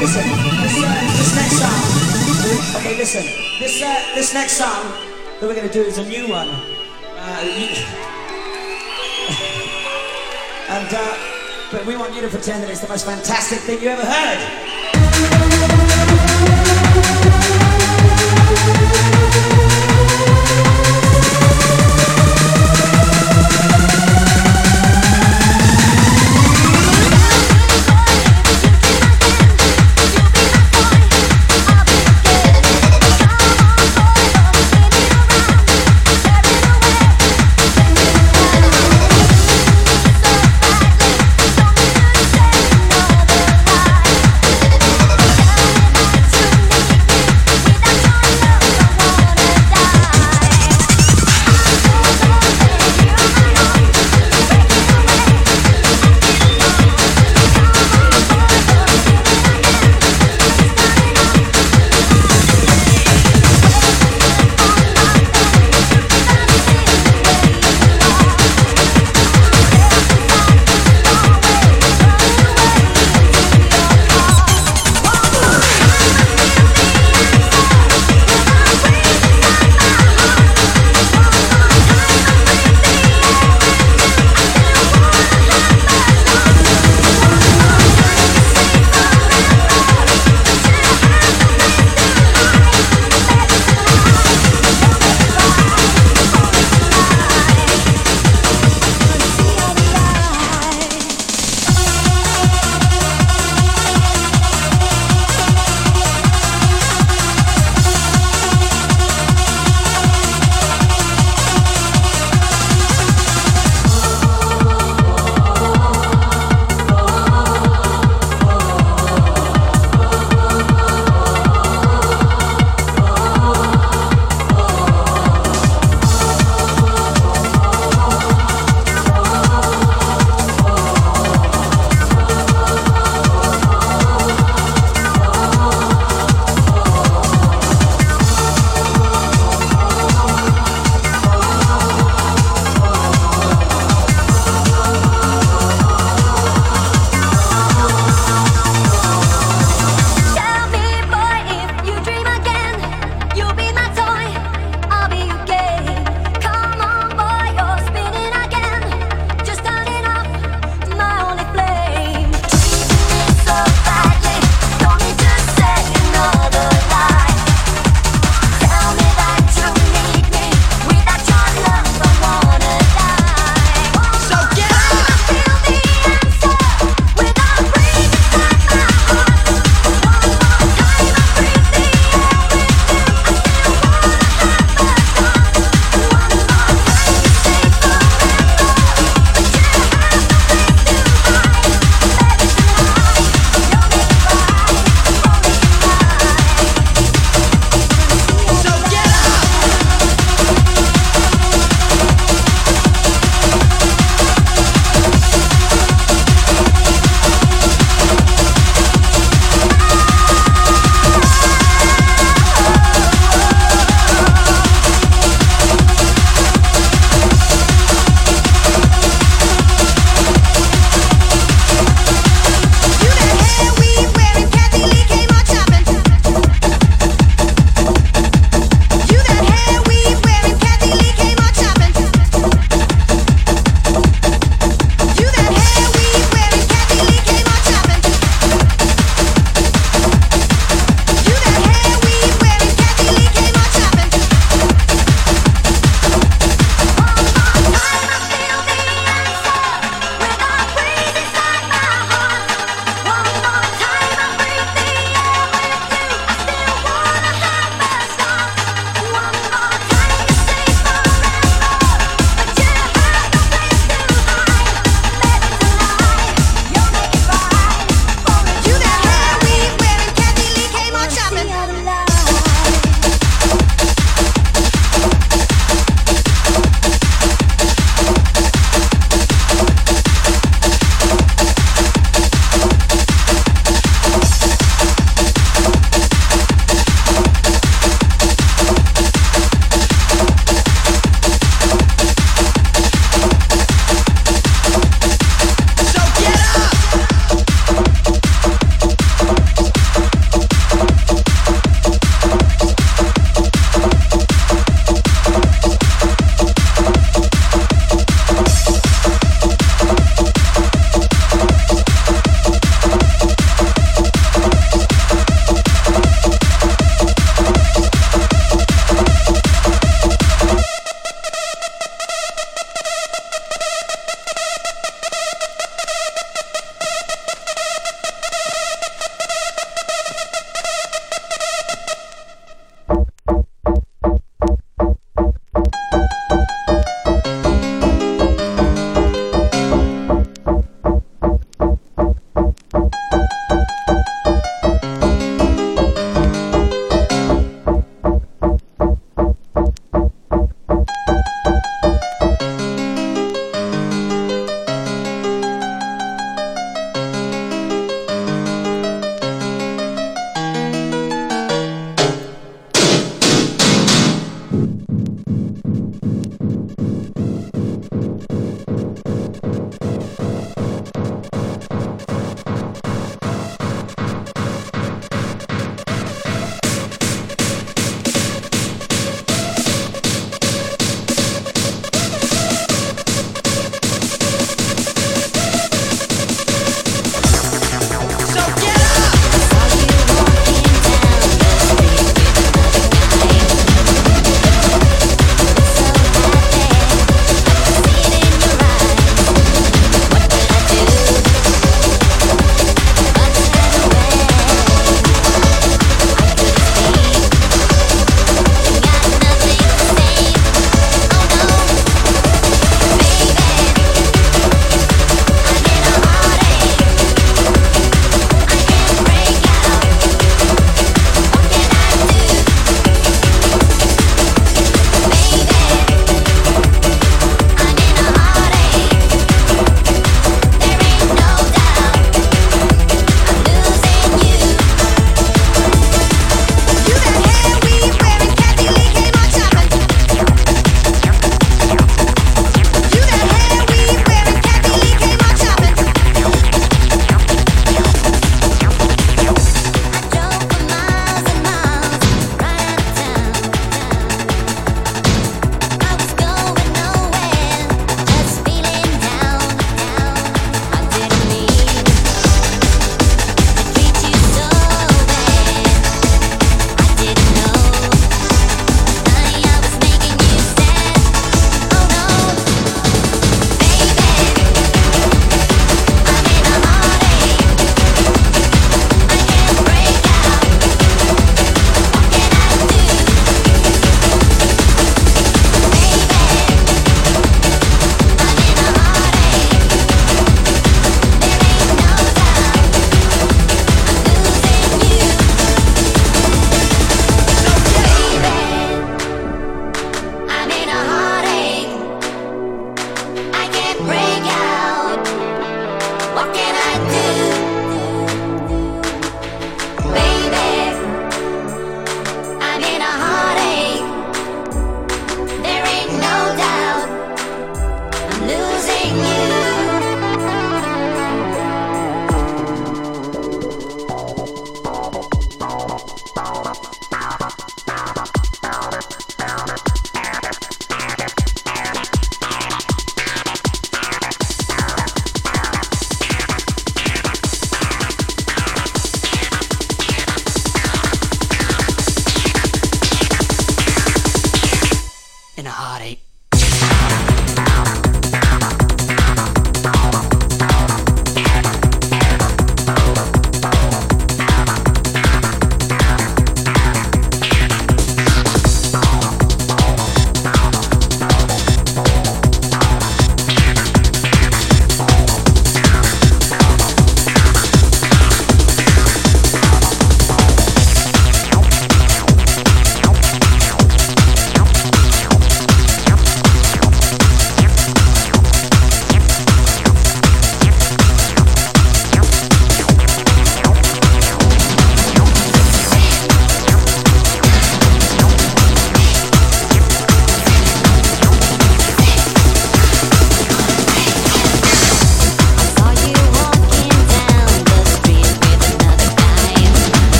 listen. This, next song. Okay, listen. This uh, this next song that we're gonna do is a new one. Uh, and uh, but we want you to pretend that it's the most fantastic thing you ever heard.